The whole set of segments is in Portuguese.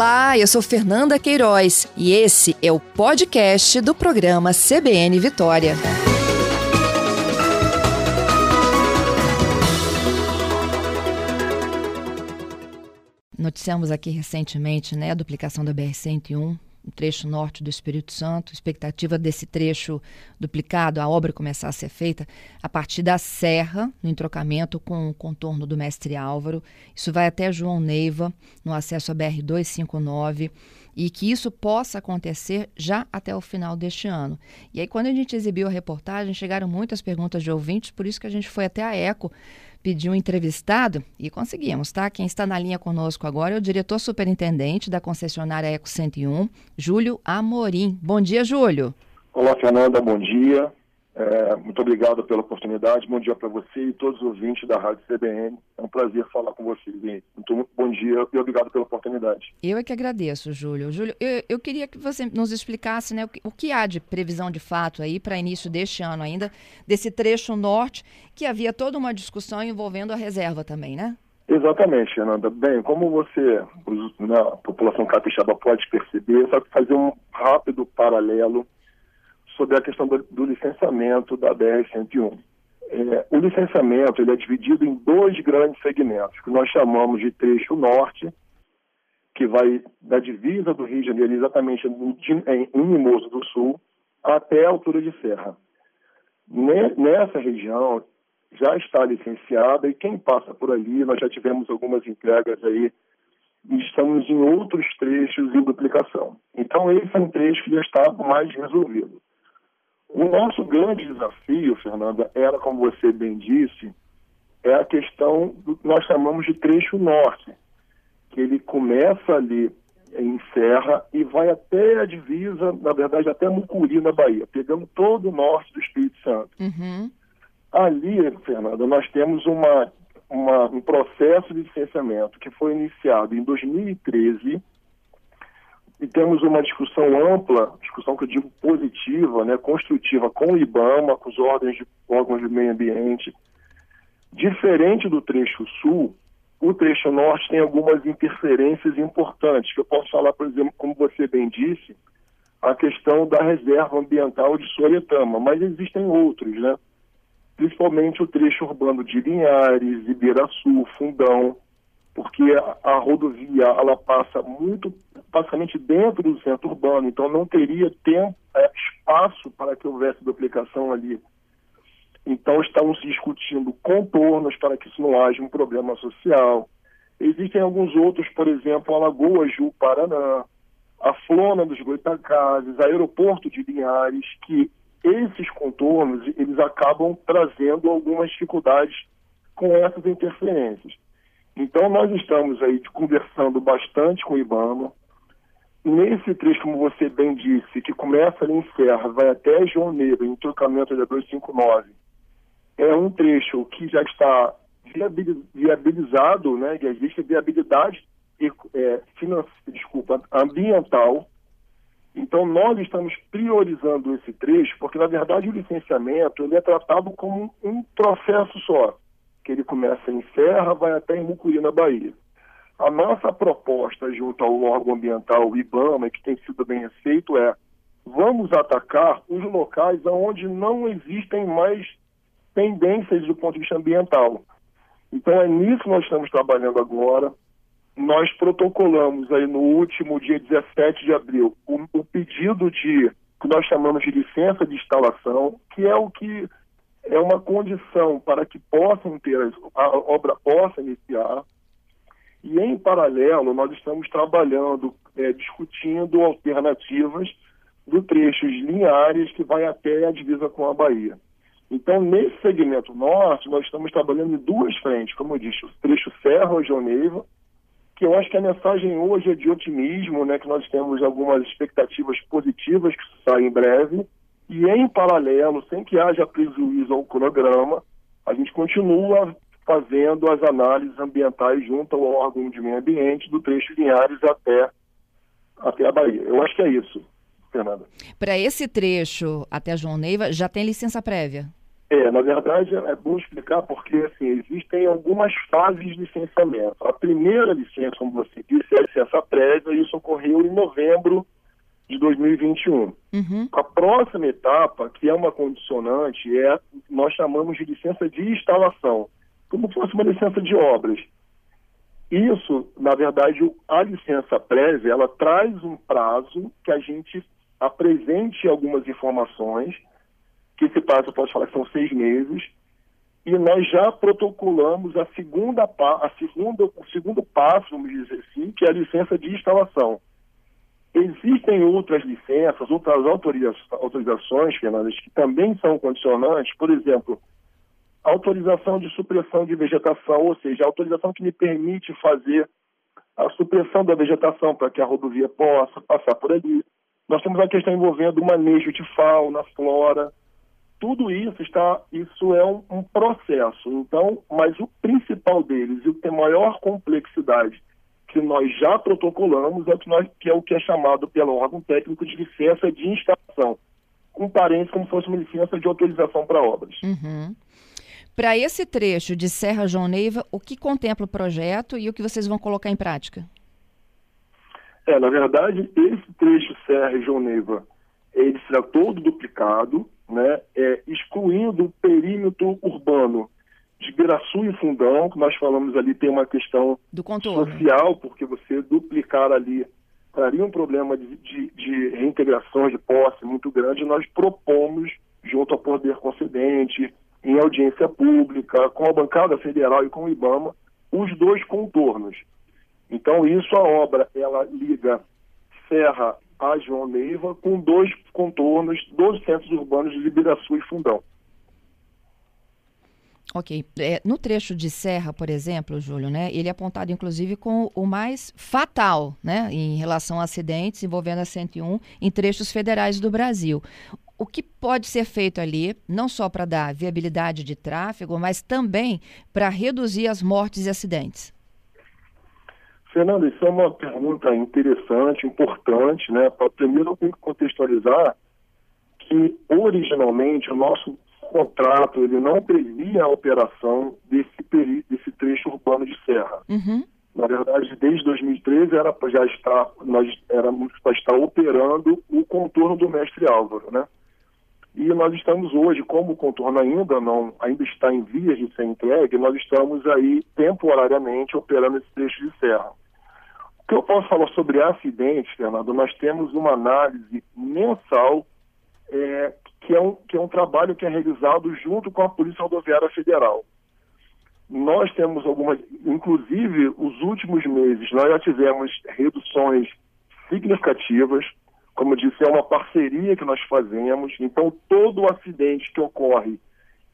Olá, eu sou Fernanda Queiroz e esse é o podcast do programa CBN Vitória. Noticiamos aqui recentemente né, a duplicação da BR-101 no trecho norte do Espírito Santo, expectativa desse trecho duplicado, a obra começar a ser feita a partir da Serra, no entrocamento com o contorno do Mestre Álvaro. Isso vai até João Neiva, no acesso à BR-259, e que isso possa acontecer já até o final deste ano. E aí, quando a gente exibiu a reportagem, chegaram muitas perguntas de ouvintes, por isso que a gente foi até a ECO pedir um entrevistado e conseguimos, tá? Quem está na linha conosco agora é o diretor superintendente da concessionária Eco 101, Júlio Amorim. Bom dia, Júlio. Olá, Fernanda, bom dia. É, muito obrigado pela oportunidade. Bom dia para você e todos os ouvintes da Rádio CBN. É um prazer falar com vocês. Muito bom dia e obrigado pela oportunidade. Eu é que agradeço, Júlio. Júlio, eu, eu queria que você nos explicasse né, o, que, o que há de previsão de fato aí para início deste ano ainda, desse trecho norte, que havia toda uma discussão envolvendo a reserva também, né? Exatamente, Fernanda. Bem, como você, né, a população capixaba pode perceber, só que fazer um rápido paralelo sobre a questão do, do licenciamento da BR-101. É, o licenciamento ele é dividido em dois grandes segmentos, que nós chamamos de trecho norte, que vai da divisa do Rio de Janeiro, exatamente em, em Mimoso do Sul, até a altura de Serra. Nessa região já está licenciada e quem passa por ali, nós já tivemos algumas entregas aí, estamos em outros trechos em duplicação. Então esse é um trecho que já está mais resolvido. O nosso grande desafio, Fernanda, era, como você bem disse, é a questão do que nós chamamos de trecho norte, que ele começa ali em Serra e vai até a divisa, na verdade até Mucuri, na Bahia, pegando todo o norte do Espírito Santo. Uhum. Ali, Fernanda, nós temos uma, uma, um processo de licenciamento que foi iniciado em 2013 e temos uma discussão ampla, discussão que eu digo positiva, né, construtiva com o IBAMA, com os órgãos de, órgãos de meio ambiente. Diferente do trecho sul, o trecho norte tem algumas interferências importantes, que eu posso falar, por exemplo, como você bem disse, a questão da reserva ambiental de Soretama, mas existem outros, né? Principalmente o trecho urbano de Linhares, Ibiraçu, Fundão, porque a, a rodovia ela passa muito basicamente dentro do centro urbano, então não teria tempo, é, espaço para que houvesse duplicação ali. Então estamos discutindo contornos para que isso não haja um problema social. Existem alguns outros, por exemplo, a Lagoa Ju Paraná, a Flona dos Goitacazes, aeroporto de Linhares, que esses contornos eles acabam trazendo algumas dificuldades com essas interferências. Então, nós estamos aí conversando bastante com o IBAMA. Nesse trecho, como você bem disse, que começa ali em Serra, vai até João Negro, em trocamento da 259, é um trecho que já está viabilizado, né, já existe viabilidade é, desculpa, ambiental. Então, nós estamos priorizando esse trecho, porque, na verdade, o licenciamento ele é tratado como um processo só que ele começa em Serra, vai até em Mucuri, na Bahia. A nossa proposta junto ao órgão ambiental, IBAMA, que tem sido bem aceito, é vamos atacar os locais onde não existem mais pendências do ponto de vista ambiental. Então é nisso que nós estamos trabalhando agora. Nós protocolamos aí no último dia 17 de abril o, o pedido de que nós chamamos de licença de instalação, que é o que é uma condição para que possam ter, a obra possa iniciar. E, em paralelo, nós estamos trabalhando, é, discutindo alternativas do trecho lineares que vai até a divisa com a Bahia. Então, nesse segmento norte, nós estamos trabalhando em duas frentes, como eu disse, o trecho Serra-Joneiva, que eu acho que a mensagem hoje é de otimismo, né, que nós temos algumas expectativas positivas que saem em breve, e em paralelo, sem que haja prejuízo ao cronograma, a gente continua fazendo as análises ambientais junto ao órgão de meio ambiente do trecho Linhares até, até a Bahia. Eu acho que é isso, Fernanda. Para esse trecho até João Neiva, já tem licença prévia? É, na verdade é bom explicar porque assim, existem algumas fases de licenciamento. A primeira licença, como você disse, é a licença prévia, e isso ocorreu em novembro de 2021. Uhum. A próxima etapa, que é uma condicionante, é nós chamamos de licença de instalação, como se fosse uma licença de obras. Isso, na verdade, a licença prévia, ela traz um prazo que a gente apresente algumas informações que esse prazo pode falar que são seis meses, e nós já protocolamos a segunda, a segunda, o segundo passo, vamos dizer assim, que é a licença de instalação. Existem outras licenças, outras autorizações, Fernandes, que também são condicionantes, por exemplo, autorização de supressão de vegetação, ou seja, autorização que me permite fazer a supressão da vegetação para que a rodovia possa passar por ali. Nós temos a questão envolvendo o manejo de fauna, flora, tudo isso está, isso é um, um, processo. Então, mas o principal deles e o que tem maior complexidade que nós já protocolamos é o que, nós, que é o que é chamado pelo órgão técnico de licença de instalação, com parênteses como se fosse uma licença de autorização para obras. Uhum. Para esse trecho de Serra João Neiva, o que contempla o projeto e o que vocês vão colocar em prática? É, na verdade, esse trecho Serra João Neiva, ele será todo duplicado, né, é, excluindo o perímetro urbano de Biraçu e Fundão, que nós falamos ali, tem uma questão social, porque você duplicar ali traria um problema de, de, de reintegração de posse muito grande. Nós propomos, junto ao Poder Concedente, em audiência pública, com a bancada federal e com o IBAMA, os dois contornos. Então, isso a obra, ela liga Serra a João Neiva, com dois contornos, dois centros urbanos de Liberaçu e Fundão. Ok. É, no trecho de Serra, por exemplo, Júlio, né, ele é apontado inclusive com o mais fatal né, em relação a acidentes envolvendo a 101 em trechos federais do Brasil. O que pode ser feito ali, não só para dar viabilidade de tráfego, mas também para reduzir as mortes e acidentes? Fernando, isso é uma pergunta interessante, importante, né? Primeiro eu tenho que contextualizar que originalmente o nosso contrato ele não previa a operação desse, peri desse trecho urbano de serra. Uhum. Na verdade, desde 2013 era já estar, nós éramos para estar operando o contorno do mestre Álvaro, né? E nós estamos hoje, como o contorno ainda não ainda está em vias de ser entregue, nós estamos aí temporariamente operando esse trecho de serra. O que eu posso falar sobre acidentes, Fernando? Nós temos uma análise mensal é, que, é um, que é um trabalho que é realizado junto com a Polícia Rodoviária Federal. Nós temos algumas, inclusive, os últimos meses, nós já tivemos reduções significativas. Como eu disse, é uma parceria que nós fazemos, então todo acidente que ocorre,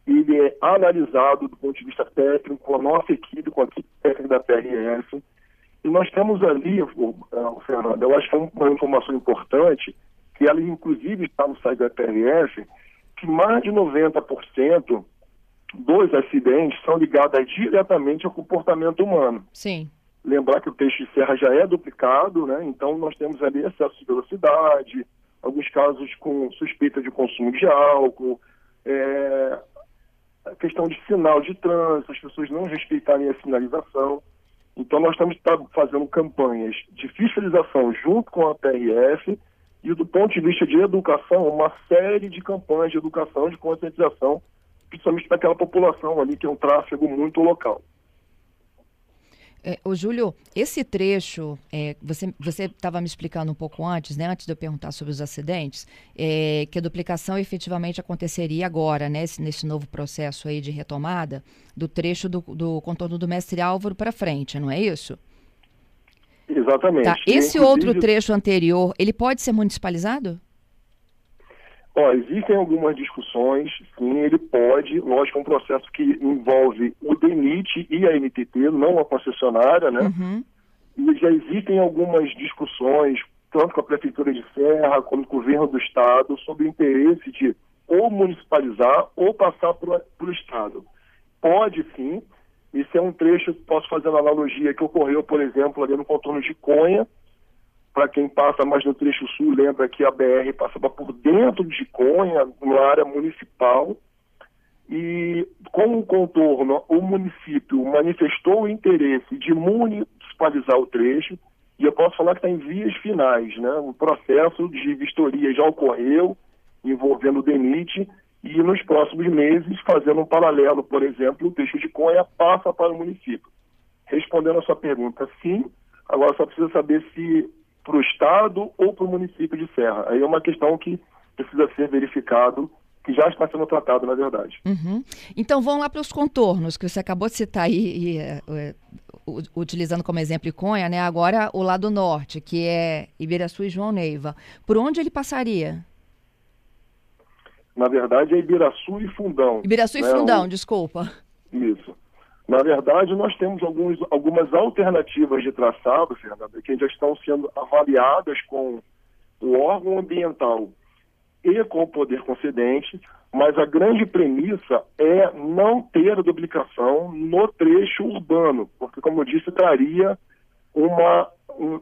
ele é analisado do ponto de vista técnico, com a nossa equipe, com a equipe técnica da PRF, e nós temos ali, Fernando, eu acho que é uma informação importante, que ela inclusive está no site da PRF, que mais de 90% dos acidentes são ligados diretamente ao comportamento humano. Sim. Lembrar que o peixe de serra já é duplicado, né? então nós temos ali excesso de velocidade, alguns casos com suspeita de consumo de álcool, é, a questão de sinal de trânsito, as pessoas não respeitarem a sinalização. Então nós estamos tá fazendo campanhas de fiscalização junto com a PRF e do ponto de vista de educação, uma série de campanhas de educação, de conscientização, principalmente para aquela população ali que é um tráfego muito local. É, o Júlio, esse trecho, é, você estava me explicando um pouco antes, né, antes de eu perguntar sobre os acidentes, é, que a duplicação efetivamente aconteceria agora, né, nesse, nesse novo processo aí de retomada do trecho do, do contorno do Mestre Álvaro para frente, não é isso? Exatamente. Tá. Esse Inclusive... outro trecho anterior, ele pode ser municipalizado? Ó, existem algumas discussões, sim, ele pode, lógico, é um processo que envolve o DENIT e a NTT, não a concessionária, né? Uhum. E já existem algumas discussões, tanto com a Prefeitura de Serra, como com o governo do Estado, sobre o interesse de ou municipalizar ou passar para o Estado. Pode sim, esse é um trecho, posso fazer uma analogia que ocorreu, por exemplo, ali no contorno de Conha, para quem passa mais no trecho sul, lembra que a BR passava por dentro de Conha, numa área municipal, e com o contorno, o município manifestou o interesse de municipalizar o trecho, e eu posso falar que está em vias finais, né? O processo de vistoria já ocorreu, envolvendo o DENIT, e nos próximos meses, fazendo um paralelo, por exemplo, o trecho de Conha passa para o município. Respondendo a sua pergunta, sim, agora só precisa saber se para o Estado ou para o município de Serra. Aí é uma questão que precisa ser verificado que já está sendo tratado, na verdade. Uhum. Então vamos lá para os contornos, que você acabou de citar aí, e, é, utilizando como exemplo Iconha, né? Agora o lado norte, que é Ibiraçu e João Neiva. Por onde ele passaria? Na verdade é Ibiraçu e Fundão. Ibiraçu né? e Fundão, o... desculpa. Isso. Na verdade, nós temos alguns, algumas alternativas de traçado, Fernanda, que já estão sendo avaliadas com o órgão ambiental e com o poder concedente, mas a grande premissa é não ter duplicação no trecho urbano, porque, como eu disse, traria uma,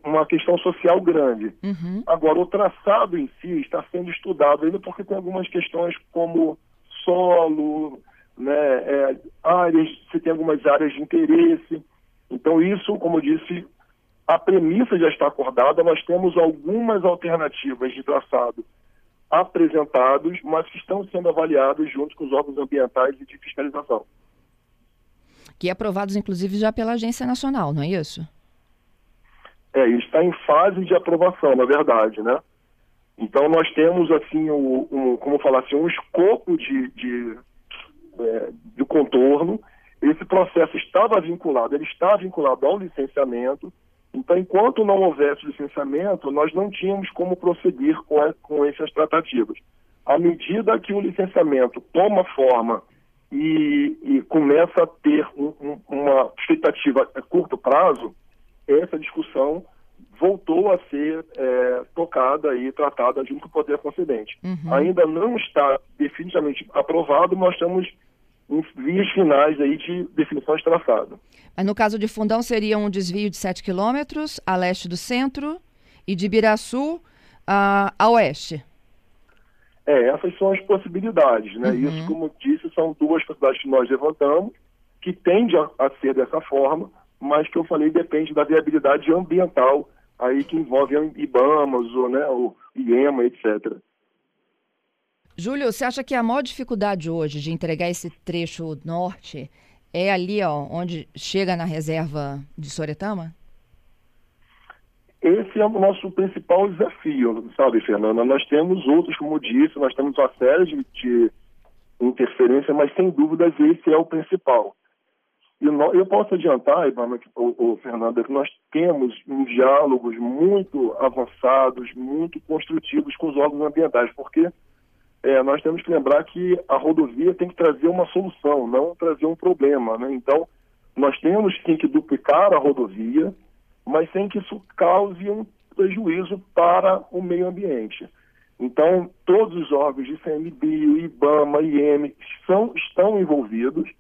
uma questão social grande. Uhum. Agora, o traçado em si está sendo estudado ainda porque tem algumas questões como solo, né, é, áreas, se tem algumas áreas de interesse. Então, isso, como eu disse, a premissa já está acordada, nós temos algumas alternativas de traçado apresentados, mas que estão sendo avaliados junto com os órgãos ambientais e de fiscalização. Que aprovados, inclusive, já pela Agência Nacional, não é isso? É, está em fase de aprovação, na verdade, né? Então nós temos assim um, um como falar assim, um escopo de, de, é, de contorno. Esse processo estava vinculado, ele está vinculado ao licenciamento, então, enquanto não houvesse licenciamento, nós não tínhamos como prosseguir com, a, com essas tratativas. À medida que o licenciamento toma forma e, e começa a ter um, um, uma expectativa a curto prazo, essa discussão voltou a ser é, tocada e tratada junto com o Poder Concedente. Uhum. Ainda não está definitivamente aprovado, nós estamos em vias finais aí de definição de traçado. Mas no caso de Fundão seria um desvio de 7 quilômetros a leste do centro e de Ibiraçu a, a oeste. É, essas são as possibilidades, né? Uhum. Isso, como disse, são duas possibilidades que nós levantamos, que tende a, a ser dessa forma, mas que eu falei depende da viabilidade ambiental aí que envolve IBAMAS, ou, né, o IEMA, etc. Júlio, você acha que a maior dificuldade hoje de entregar esse trecho norte é ali, ó, onde chega na reserva de Soretama? Esse é o nosso principal desafio, sabe, Fernanda? Nós temos outros, como disse, nós temos uma série de, de interferência, mas sem dúvidas esse é o principal. E eu posso adiantar, Ivana, que, o, o Fernanda, que nós temos diálogos muito avançados, muito construtivos com os órgãos ambientais, porque é, nós temos que lembrar que a rodovia tem que trazer uma solução, não trazer um problema. Né? Então, nós temos sim que duplicar a rodovia, mas sem que isso cause um prejuízo para o meio ambiente. Então, todos os órgãos de CMBio, IBAMA, IEM são, estão envolvidos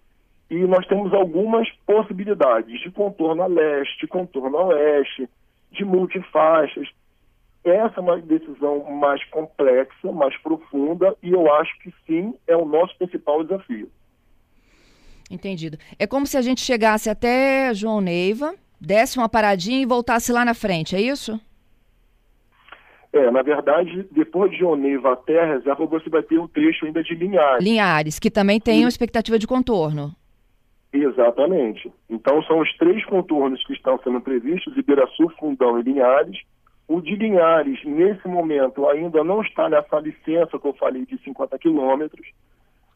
e nós temos algumas possibilidades de contorno a leste, contorno a oeste, de multifaixas. Essa é uma decisão mais complexa, mais profunda, e eu acho que sim, é o nosso principal desafio. Entendido. É como se a gente chegasse até João Neiva, desse uma paradinha e voltasse lá na frente, é isso? É, na verdade, depois de João Neiva até a reserva, você vai ter um trecho ainda de Linhares. Linhares, que também tem uma expectativa de contorno. Exatamente. Então, são os três contornos que estão sendo previstos, Ibiraçu, Fundão e Linhares, o de Linhares, nesse momento, ainda não está nessa licença que eu falei de 50 quilômetros,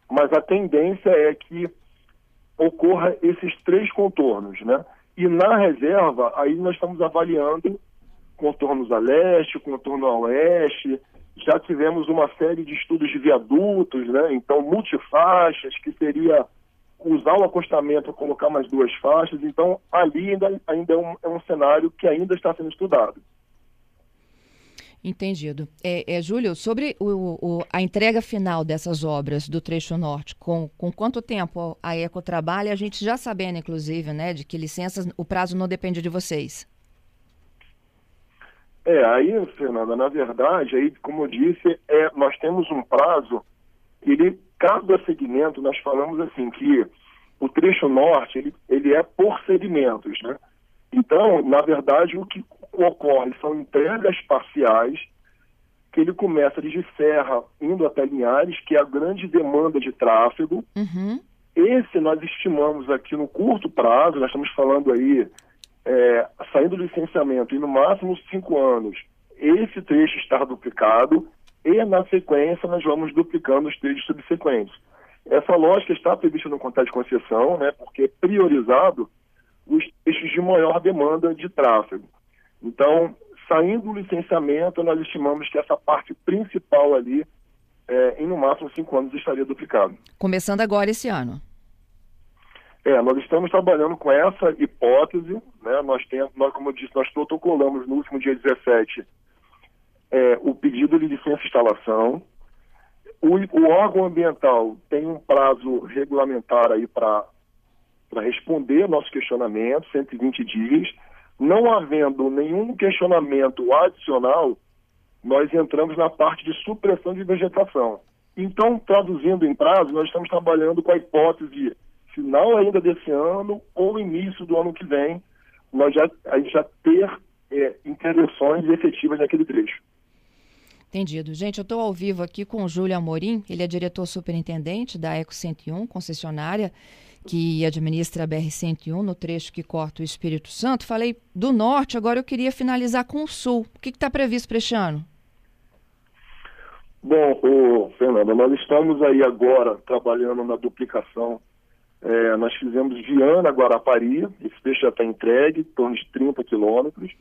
mas a tendência é que ocorra esses três contornos, né? E na reserva, aí nós estamos avaliando contornos a leste, contorno a oeste, já tivemos uma série de estudos de viadutos, né? Então, multifaixas, que seria usar o acostamento, colocar mais duas faixas. Então, ali ainda, ainda é, um, é um cenário que ainda está sendo estudado. Entendido. É, é, Júlio, sobre o, o, a entrega final dessas obras do trecho norte, com, com quanto tempo a Eco trabalha, a gente já sabendo, inclusive, né, de que licenças, o prazo não depende de vocês. É, aí, Fernanda, na verdade, aí, como eu disse, é, nós temos um prazo que ele cada segmento, nós falamos assim que o trecho norte, ele, ele é por segmentos, né? Então, na verdade, o que ocorre são entregas parciais, que ele começa de Serra indo até Linhares, que é a grande demanda de tráfego. Uhum. Esse nós estimamos aqui no curto prazo, nós estamos falando aí, é, saindo do licenciamento e no máximo cinco anos, esse trecho estar duplicado e na sequência nós vamos duplicando os trechos subsequentes. Essa lógica está prevista no contrato de concessão, né, porque é priorizado os trechos de maior demanda de tráfego. Então, saindo do licenciamento, nós estimamos que essa parte principal ali, é, em no máximo cinco anos, estaria duplicado. Começando agora esse ano. É, nós estamos trabalhando com essa hipótese, né? Nós temos, nós, como eu disse, nós protocolamos no último dia 17 é, o pedido de licença de instalação. O, o órgão ambiental tem um prazo regulamentar aí para responder nosso questionamento, 120 dias. Não havendo nenhum questionamento adicional, nós entramos na parte de supressão de vegetação. Então, traduzindo em prazo, nós estamos trabalhando com a hipótese final ainda desse ano ou início do ano que vem, nós já, a gente já ter é, intervenções efetivas naquele trecho. Entendido. Gente, eu estou ao vivo aqui com o Júlio Amorim, ele é diretor superintendente da Eco 101, concessionária que administra a BR-101 no trecho que corta o Espírito Santo. Falei do norte, agora eu queria finalizar com o sul. O que está previsto para este ano? Bom, ô, Fernanda, nós estamos aí agora trabalhando na duplicação. É, nós fizemos Viana, Guarapari, esse trecho já está entregue, em torno de 30 quilômetros.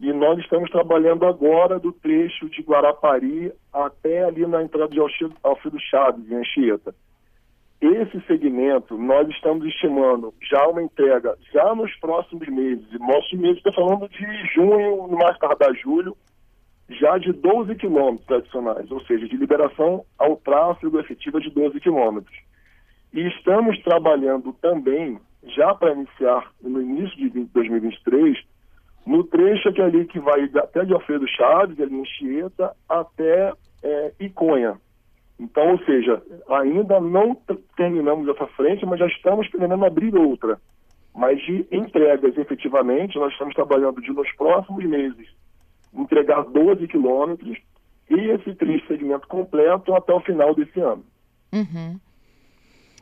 E nós estamos trabalhando agora do trecho de Guarapari até ali na entrada de Alfredo Chaves, em Anchieta. Esse segmento, nós estamos estimando já uma entrega já nos próximos meses. Nosso mês está falando de junho, no mais tardar julho, já de 12 quilômetros adicionais, ou seja, de liberação ao tráfego efetiva de 12 quilômetros. E estamos trabalhando também, já para iniciar no início de 2023, no trecho que ali que vai até de Alfredo Chaves, ali em Chieta, até é, Iconha. Então, ou seja, ainda não terminamos essa frente, mas já estamos pretendendo abrir outra. Mas de entregas, efetivamente, nós estamos trabalhando de nos próximos meses entregar 12 quilômetros e esse triste segmento completo até o final desse ano. Uhum.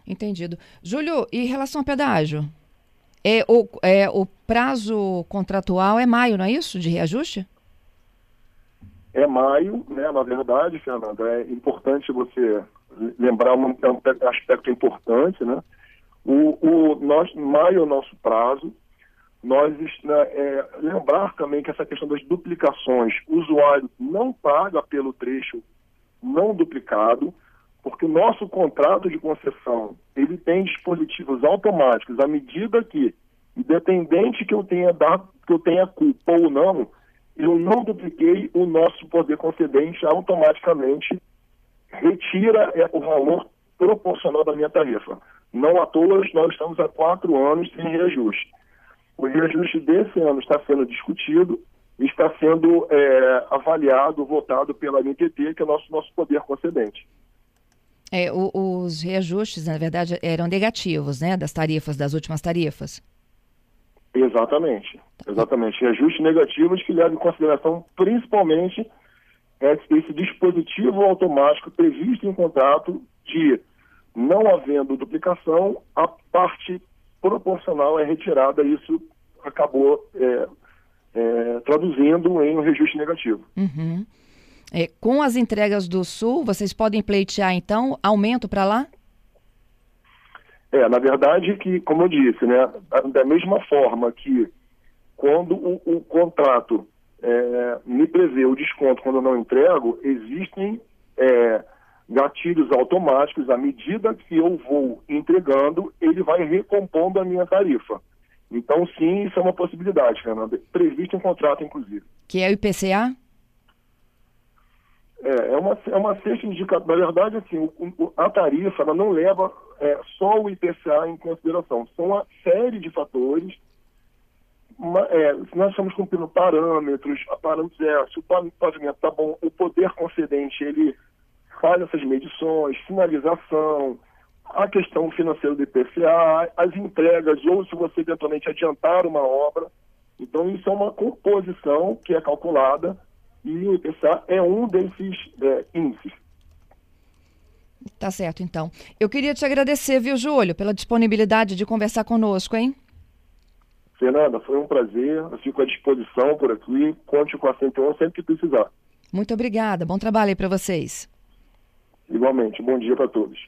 Entendido. Júlio, e em relação ao pedágio? É, o, é, o prazo contratual é maio, não é isso? De reajuste? É maio, né? Na verdade, Fernanda, é importante você lembrar um, é aspecto importante, né? O, o, nós, maio é o nosso prazo. Nós né, é, lembrar também que essa questão das duplicações, o usuário não paga pelo trecho não duplicado porque o nosso contrato de concessão ele tem dispositivos automáticos à medida que, independente que eu tenha dado, que eu tenha culpa ou não, eu não dupliquei o nosso poder concedente automaticamente retira é, o valor proporcional da minha tarifa. Não à toa nós estamos há quatro anos sem reajuste. O reajuste desse ano está sendo discutido está sendo é, avaliado, votado pela NTT, que é o nosso, nosso poder concedente. É, o, os reajustes, na verdade, eram negativos, né? Das tarifas, das últimas tarifas. Exatamente. Exatamente. Reajustes negativos que levam em consideração principalmente esse dispositivo automático previsto em contrato de não havendo duplicação, a parte proporcional é retirada. Isso acabou é, é, traduzindo em um reajuste negativo. Uhum. É, com as entregas do Sul, vocês podem pleitear, então, aumento para lá? É, na verdade, que, como eu disse, né, da mesma forma que quando o, o contrato é, me prevê o desconto quando eu não entrego, existem é, gatilhos automáticos, à medida que eu vou entregando, ele vai recompondo a minha tarifa. Então, sim, isso é uma possibilidade, Fernanda. Previsto em contrato, inclusive. Que é o IPCA? É, é uma, é uma cesta indicatória. Na verdade, assim, o, a tarifa ela não leva é, só o IPCA em consideração. São uma série de fatores. Uma, é, nós estamos cumprindo parâmetros, parâmetros é se o pavimento está bom, o poder concedente ele faz essas medições, sinalização, a questão financeira do IPCA, as entregas, ou se você eventualmente adiantar uma obra. Então, isso é uma composição que é calculada e o IPCA é um desses é, índices. Tá certo, então. Eu queria te agradecer, viu, Júlio, pela disponibilidade de conversar conosco, hein? Fernanda, foi um prazer. Eu fico à disposição por aqui. Conte com a 101 sempre que precisar. Muito obrigada. Bom trabalho aí para vocês. Igualmente. Bom dia para todos.